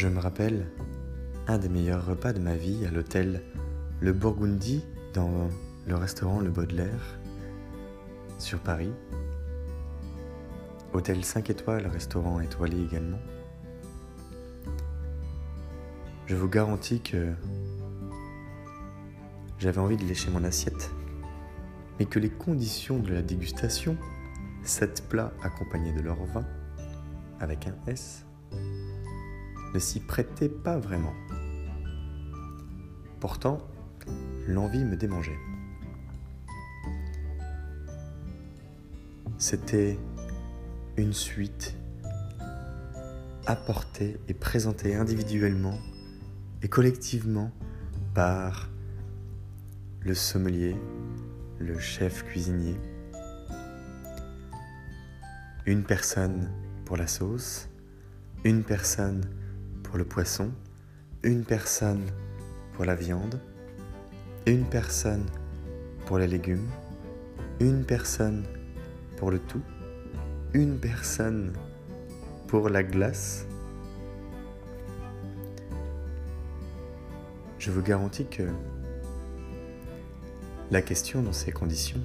Je me rappelle un des meilleurs repas de ma vie à l'hôtel Le Burgundy dans le restaurant Le Baudelaire sur Paris. Hôtel 5 étoiles, restaurant étoilé également. Je vous garantis que j'avais envie de lécher mon assiette, mais que les conditions de la dégustation, sept plats accompagnés de leur vin, avec un S, ne s'y prêtaient pas vraiment. Pourtant, l'envie me démangeait. C'était une suite apportée et présentée individuellement et collectivement par le sommelier, le chef cuisinier, une personne pour la sauce, une personne pour le poisson, une personne pour la viande, une personne pour les légumes, une personne pour le tout, une personne pour la glace. Je vous garantis que la question dans ces conditions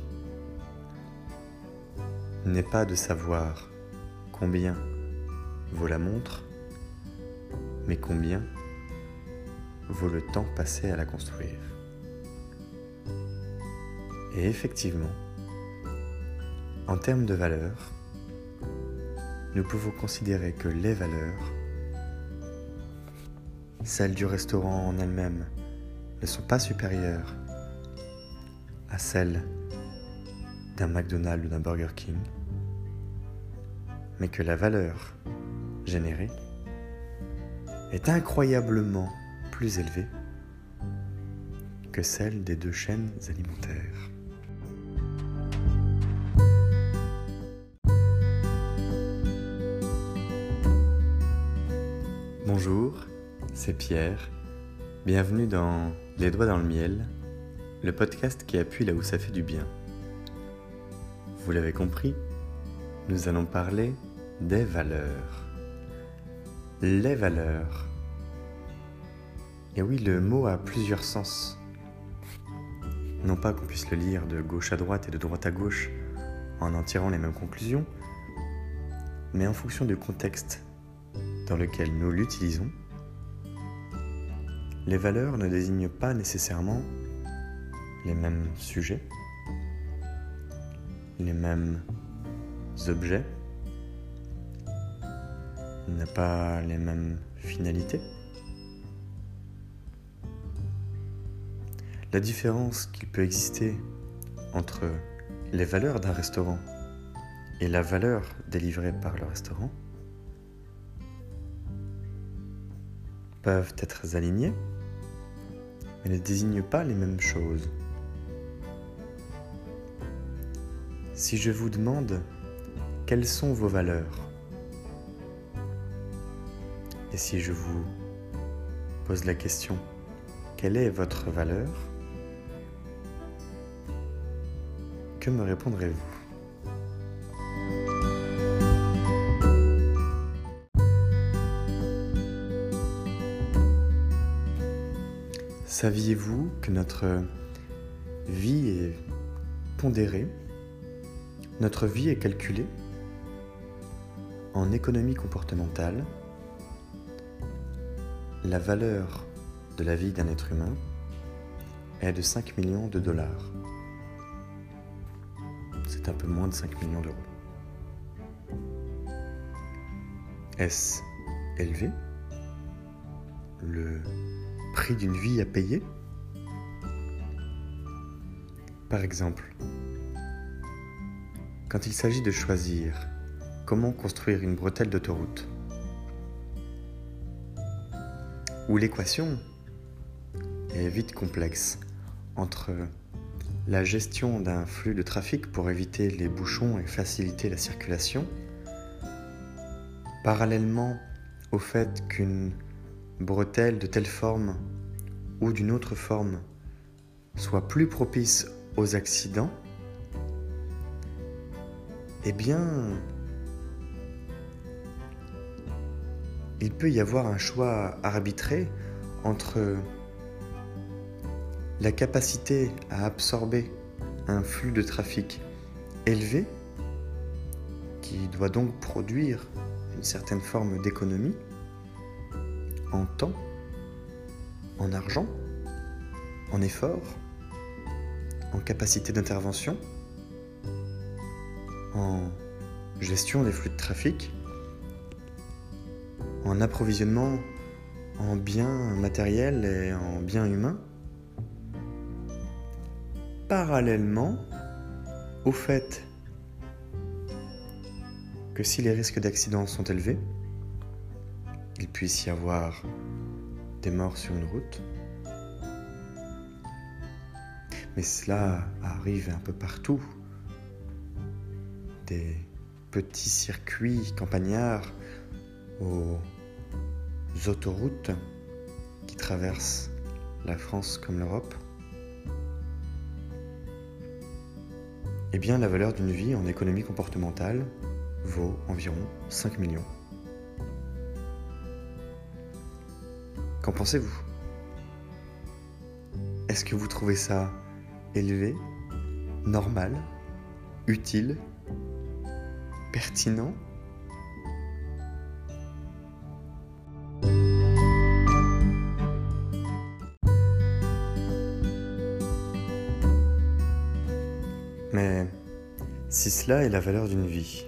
n'est pas de savoir combien vaut la montre, mais combien vaut le temps passé à la construire. Et effectivement, en termes de valeurs, nous pouvons considérer que les valeurs, celles du restaurant en elles-mêmes, ne sont pas supérieures à celle d'un McDonald's ou d'un Burger King, mais que la valeur générée est incroyablement plus élevée que celle des deux chaînes alimentaires. Bonjour, c'est Pierre. Bienvenue dans Les Doigts dans le Miel, le podcast qui appuie là où ça fait du bien. Vous l'avez compris, nous allons parler des valeurs. Les valeurs. Et oui, le mot a plusieurs sens. Non pas qu'on puisse le lire de gauche à droite et de droite à gauche en en tirant les mêmes conclusions, mais en fonction du contexte dans lequel nous l'utilisons, les valeurs ne désignent pas nécessairement les mêmes sujets, les mêmes objets, n'a pas les mêmes finalités. La différence qu'il peut exister entre les valeurs d'un restaurant et la valeur délivrée par le restaurant peuvent être alignées, mais ne désignent pas les mêmes choses. Si je vous demande quelles sont vos valeurs, et si je vous pose la question quelle est votre valeur, que me répondrez-vous? Saviez-vous que notre vie est pondérée? Notre vie est calculée en économie comportementale. La valeur de la vie d'un être humain est de 5 millions de dollars. C'est un peu moins de 5 millions d'euros. Est-ce élevé Le prix d'une vie à payer Par exemple, quand il s'agit de choisir comment construire une bretelle d'autoroute, où l'équation est vite complexe entre la gestion d'un flux de trafic pour éviter les bouchons et faciliter la circulation, parallèlement au fait qu'une bretelle de telle forme ou d'une autre forme soit plus propice aux accidents, eh bien, il peut y avoir un choix arbitré entre la capacité à absorber un flux de trafic élevé, qui doit donc produire une certaine forme d'économie en temps, en argent, en effort, en capacité d'intervention, en gestion des flux de trafic, en approvisionnement en biens matériels et en biens humains, parallèlement au fait que si les risques d'accident sont élevés, il puisse y avoir des morts sur une route. Mais cela arrive un peu partout. Des petits circuits campagnards aux autoroutes qui traversent la France comme l'Europe. Eh bien, la valeur d'une vie en économie comportementale vaut environ 5 millions. Qu'en pensez-vous? Est-ce que vous trouvez ça élevé, normal, utile, pertinent? Mais si cela est la valeur d'une vie,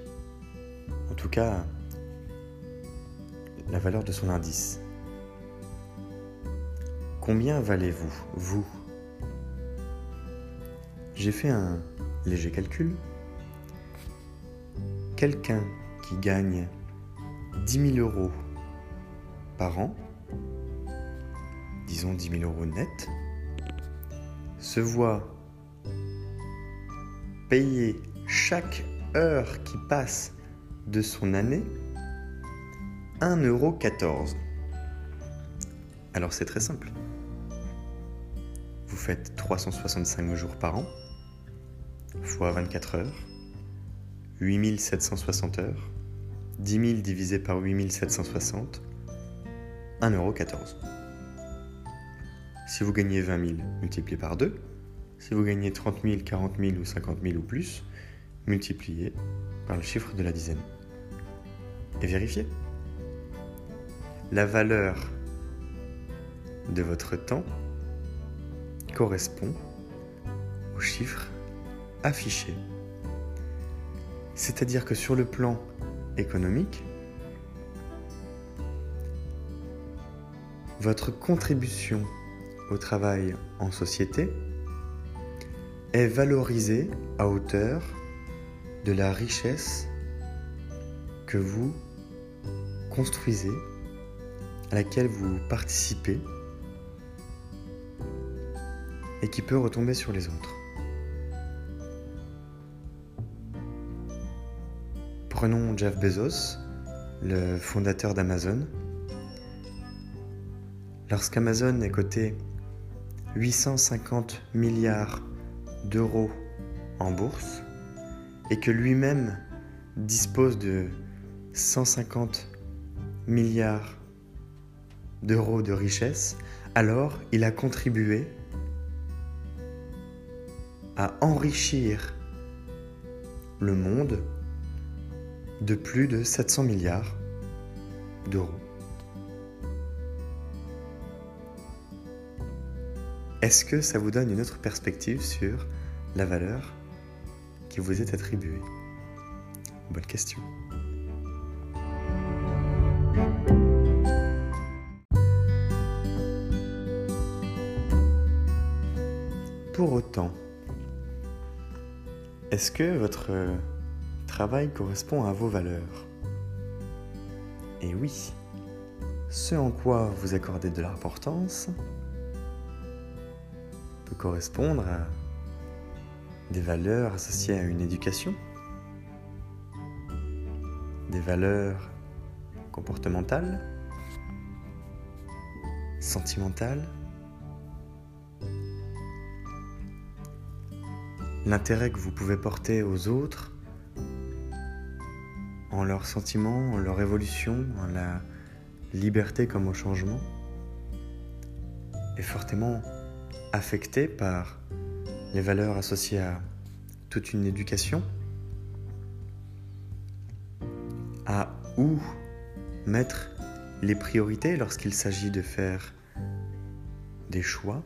en tout cas la valeur de son indice, combien valez-vous, vous? J'ai fait un léger calcul. Quelqu'un qui gagne 10 000 euros par an, disons 10 000 euros net, se voit payer chaque heure qui passe de son année 1,14€. Alors c'est très simple. Vous faites 365 jours par an, fois 24 heures, 8760 heures, 10 000 divisé par 8760, 1,14€. Si vous gagnez 20 000 multiplié par 2, si vous gagnez 30 000, 40 000 ou 50 000 ou plus, multipliez par le chiffre de la dizaine. Et vérifiez. La valeur de votre temps correspond au chiffre affiché. C'est-à-dire que sur le plan économique, votre contribution au travail en société est valorisé à hauteur de la richesse que vous construisez, à laquelle vous participez et qui peut retomber sur les autres. Prenons Jeff Bezos, le fondateur d'Amazon. Lorsqu'Amazon est coté 850 milliards d'euros en bourse et que lui-même dispose de 150 milliards d'euros de richesse, alors il a contribué à enrichir le monde de plus de 700 milliards d'euros. Est-ce que ça vous donne une autre perspective sur la valeur qui vous est attribuée? Bonne question. Pour autant, est-ce que votre travail correspond à vos valeurs? Et oui, ce en quoi vous accordez de l'importance peut correspondre à des valeurs associées à une éducation, des valeurs comportementales, sentimentales, l'intérêt que vous pouvez porter aux autres, en leurs sentiments, en leur évolution, en la liberté comme au changement est fortement affecté par les valeurs associées à toute une éducation, à où mettre les priorités lorsqu'il s'agit de faire des choix,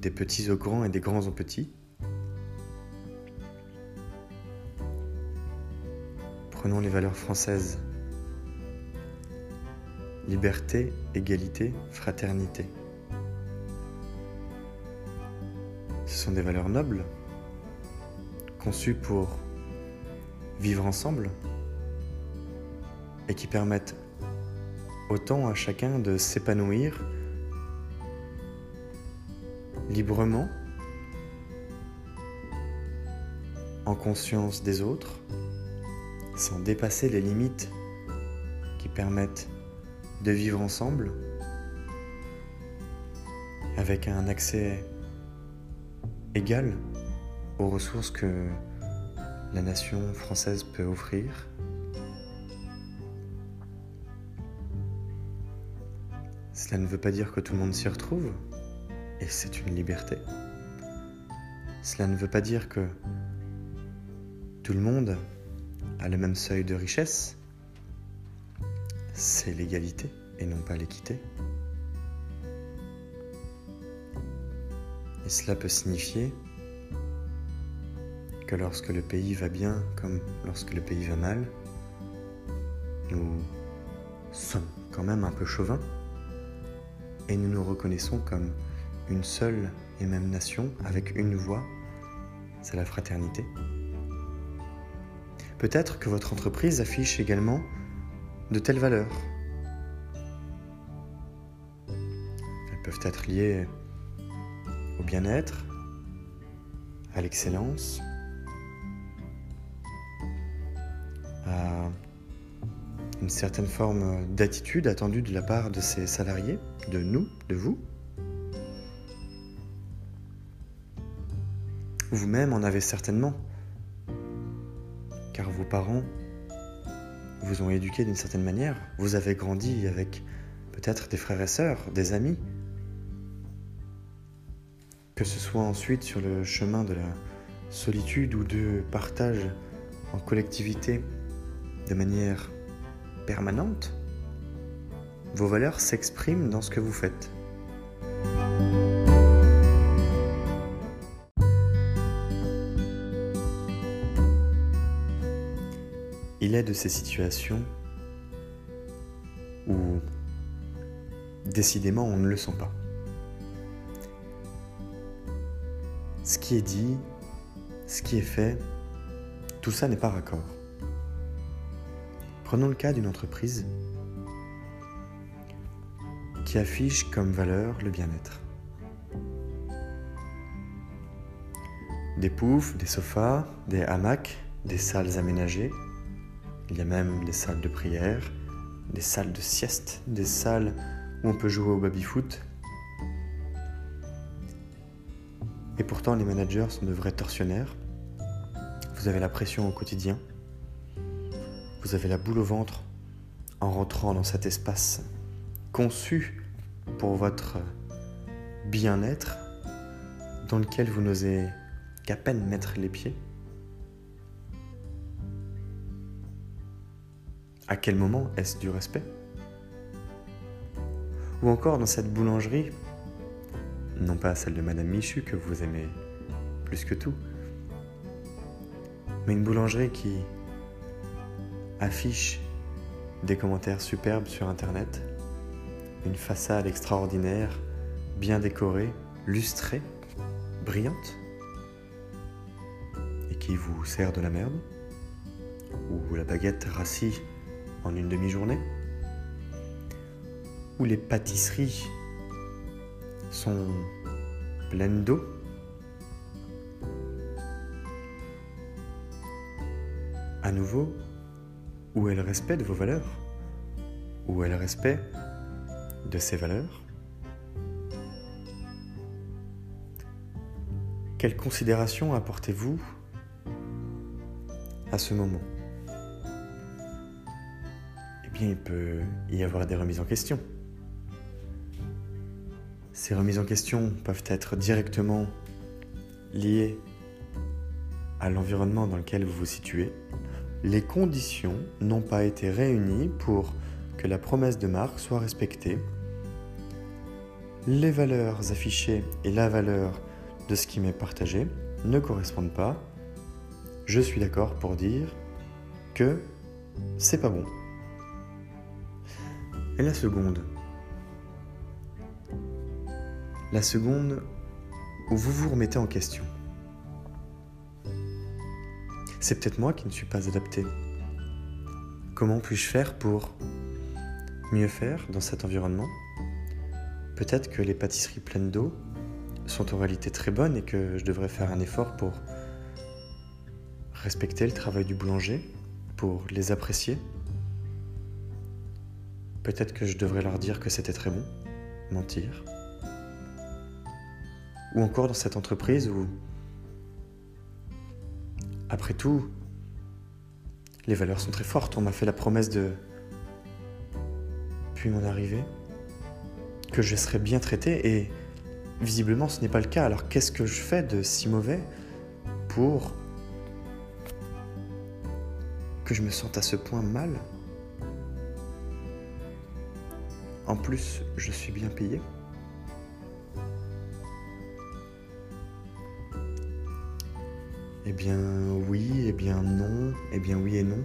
des petits aux grands et des grands aux petits. Prenons les valeurs françaises. Liberté, égalité, fraternité. Ce sont des valeurs nobles, conçues pour vivre ensemble et qui permettent autant à chacun de s'épanouir librement, en conscience des autres, sans dépasser les limites qui permettent de vivre ensemble, avec un accès égal aux ressources que la nation française peut offrir. Cela ne veut pas dire que tout le monde s'y retrouve, et c'est une liberté. Cela ne veut pas dire que tout le monde a le même seuil de richesse. C'est l'égalité et non pas l'équité. Et cela peut signifier que lorsque le pays va bien comme lorsque le pays va mal, nous sommes quand même un peu chauvins et nous nous reconnaissons comme une seule et même nation avec une voix, c'est la fraternité. Peut-être que votre entreprise affiche également de telles valeurs. Elles peuvent être liées au bien-être, à l'excellence, à une certaine forme d'attitude attendue de la part de ses salariés, de nous, de vous. Vous-même en avez certainement, car vos parents vous ont éduqué d'une certaine manière. Vous avez grandi avec peut-être des frères et sœurs, des amis. Que ce soit ensuite sur le chemin de la solitude ou de partage en collectivité de manière permanente, vos valeurs s'expriment dans ce que vous faites. Il est de ces situations où décidément on ne le sent pas. Qui est dit, ce qui est fait, tout ça n'est pas raccord. Prenons le cas d'une entreprise qui affiche comme valeur le bien-être. Des poufs, des sofas, des hamacs, des salles aménagées. Il y a même des salles de prière, des salles de sieste, des salles où on peut jouer au baby-foot. Et pourtant, les managers sont de vrais tortionnaires. Vous avez la pression au quotidien. Vous avez la boule au ventre en rentrant dans cet espace conçu pour votre bien-être, dans lequel vous n'osez qu'à peine mettre les pieds. À quel moment est-ce du respect? Ou encore dans cette boulangerie, non pas celle de Madame Michu que vous aimez plus que tout, mais une boulangerie qui affiche des commentaires superbes sur Internet, une façade extraordinaire, bien décorée, lustrée, brillante, et qui vous sert de la merde, ou la baguette rassie en une demi-journée, où les pâtisseries sont pleines d'eau, à nouveau, où est le respect de vos valeurs? Où est le respect de ces valeurs? Quelle considération apportez-vous à ce moment? Et bien il peut y avoir des remises en question. Ces remises en question peuvent être directement liées à l'environnement dans lequel vous vous situez. Les conditions n'ont pas été réunies pour que la promesse de marque soit respectée. Les valeurs affichées et la valeur de ce qui m'est partagé ne correspondent pas. Je suis d'accord pour dire que c'est pas bon. Et la seconde La seconde où vous vous remettez en question. C'est peut-être moi qui ne suis pas adapté. Comment puis-je faire pour mieux faire dans cet environnement? Peut-être que les pâtisseries pleines d'eau sont en réalité très bonnes et que je devrais faire un effort pour respecter le travail du boulanger, pour les apprécier. Peut-être que je devrais leur dire que c'était très bon, mentir. Ou encore dans cette entreprise où, après tout, les valeurs sont très fortes. On m'a fait la promesse de, puis mon arrivée, que je serais bien traité et visiblement ce n'est pas le cas. Alors qu'est-ce que je fais de si mauvais pour que je me sente à ce point mal? En plus, je suis bien payé. Eh bien oui, eh bien non, eh bien oui et non.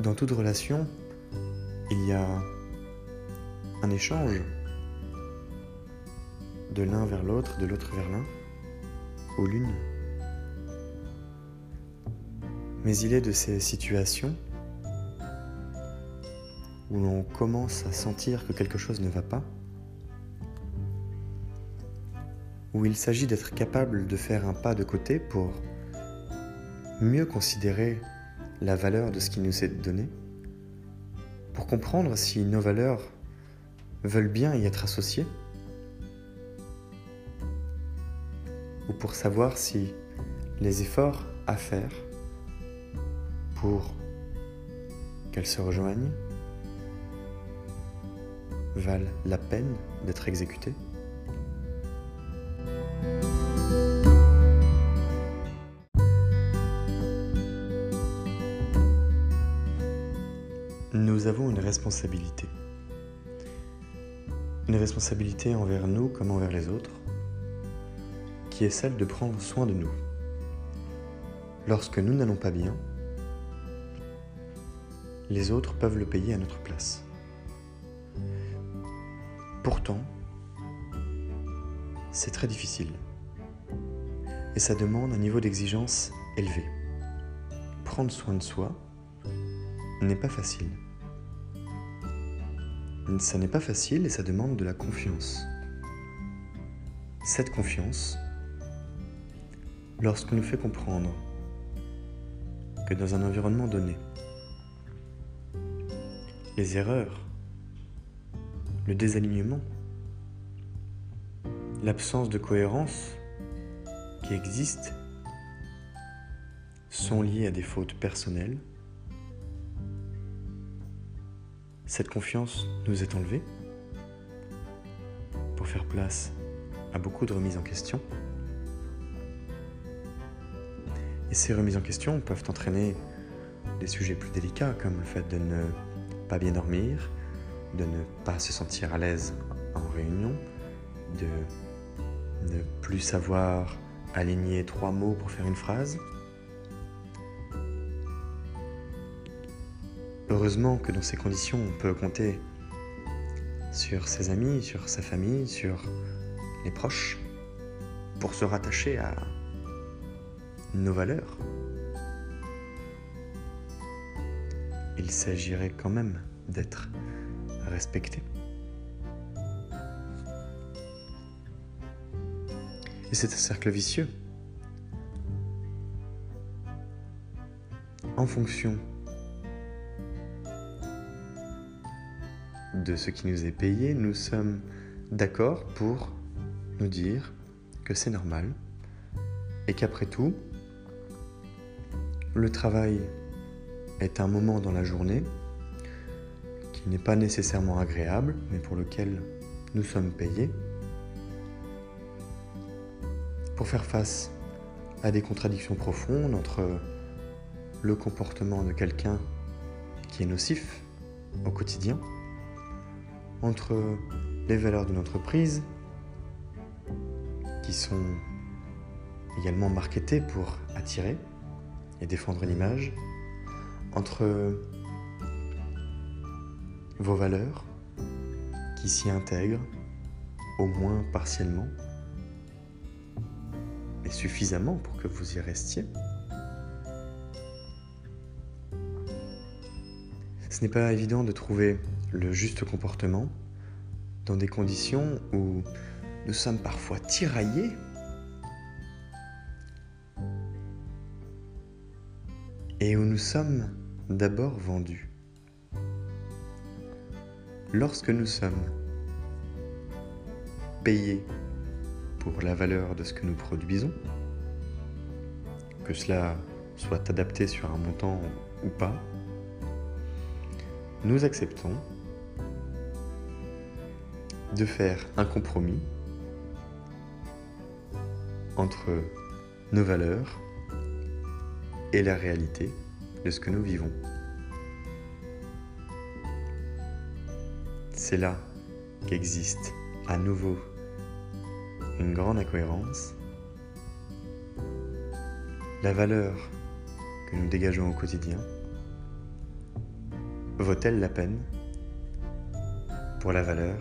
Dans toute relation, il y a un échange de l'un vers l'autre, de l'autre vers l'un, ou l'une. Mais il est de ces situations où l'on commence à sentir que quelque chose ne va pas, où il s'agit d'être capable de faire un pas de côté pour mieux considérer la valeur de ce qui nous est donné, pour comprendre si nos valeurs veulent bien y être associées, ou pour savoir si les efforts à faire pour qu'elles se rejoignent valent la peine d'être exécutés Une responsabilité envers nous comme envers les autres, qui est celle de prendre soin de nous. Lorsque nous n'allons pas bien, les autres peuvent le payer à notre place. Pourtant, c'est très difficile. Et ça demande un niveau d'exigence élevé. Prendre soin de soi n'est pas facile. Ça n'est pas facile et ça demande de la confiance. Cette confiance, lorsqu'on nous fait comprendre que dans un environnement donné, les erreurs le désalignement, l'absence de cohérence qui existe sont liées à des fautes personnelles. Cette confiance nous est enlevée pour faire place à beaucoup de remises en question. Et ces remises en question peuvent entraîner des sujets plus délicats comme le fait de ne pas bien dormir, de ne pas se sentir à l'aise en réunion, de ne plus savoir aligner trois mots pour faire une phrase. Heureusement que dans ces conditions, on peut compter sur ses amis, sur sa famille, sur les proches, pour se rattacher à nos valeurs. Il s'agirait quand même d'être respecter. Et c'est un cercle vicieux. En fonction de ce qui nous est payé, nous sommes d'accord pour nous dire que c'est normal et qu'après tout, le travail est un moment dans la journée qui n'est pas nécessairement agréable, mais pour lequel nous sommes payés pour faire face à des contradictions profondes entre le comportement de quelqu'un qui est nocif au quotidien, entre les valeurs d'une entreprise qui sont également marketées pour attirer et défendre l'image, entre vos valeurs qui s'y intègrent, au moins partiellement, mais suffisamment pour que vous y restiez. Ce n'est pas évident de trouver le juste comportement dans des conditions où nous sommes parfois tiraillés et où nous sommes d'abord vendus. Lorsque nous sommes payés pour la valeur de ce que nous produisons, que cela soit adapté sur un montant ou pas, nous acceptons de faire un compromis entre nos valeurs et la réalité de ce que nous vivons. C'est là qu'existe à nouveau une grande incohérence. La valeur que nous dégageons au quotidien vaut-elle la peine pour la valeur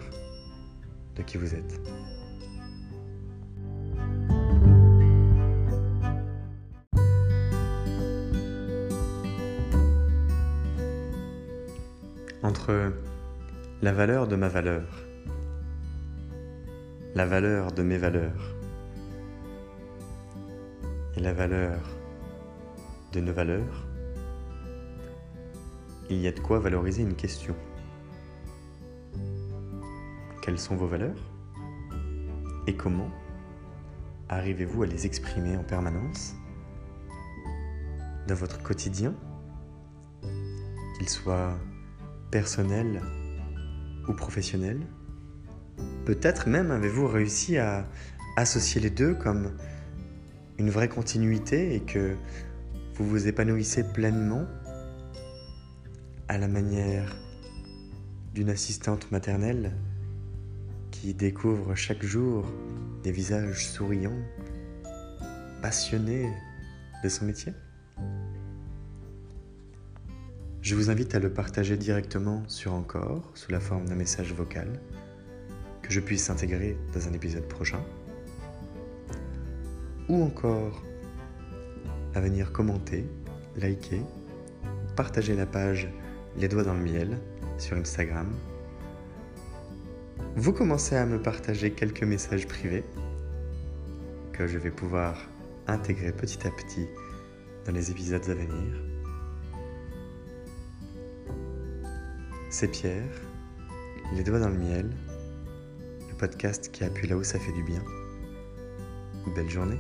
qui vous êtes Entre la valeur de ma valeur, la valeur de mes valeurs et la valeur de nos valeurs, il y a de quoi valoriser une question. Quelles sont vos valeurs Et comment arrivez-vous à les exprimer en permanence dans votre quotidien, qu'il soit personnel ou professionnel Peut-être même avez-vous réussi à associer les deux comme une vraie continuité et que vous vous épanouissez pleinement à la manière d'une assistante maternelle qui découvre chaque jour des visages souriants, passionnés de son métier Je vous invite à le partager directement sur Encore sous la forme d'un message vocal que je puisse intégrer dans un épisode prochain ou encore à venir commenter, liker, partager la page les doigts dans le miel sur Instagram. Vous commencez à me partager quelques messages privés que je vais pouvoir intégrer petit à petit dans les épisodes à venir. C'est Pierre, les doigts dans le miel, le podcast qui appuie là où ça fait du bien. Belle journée.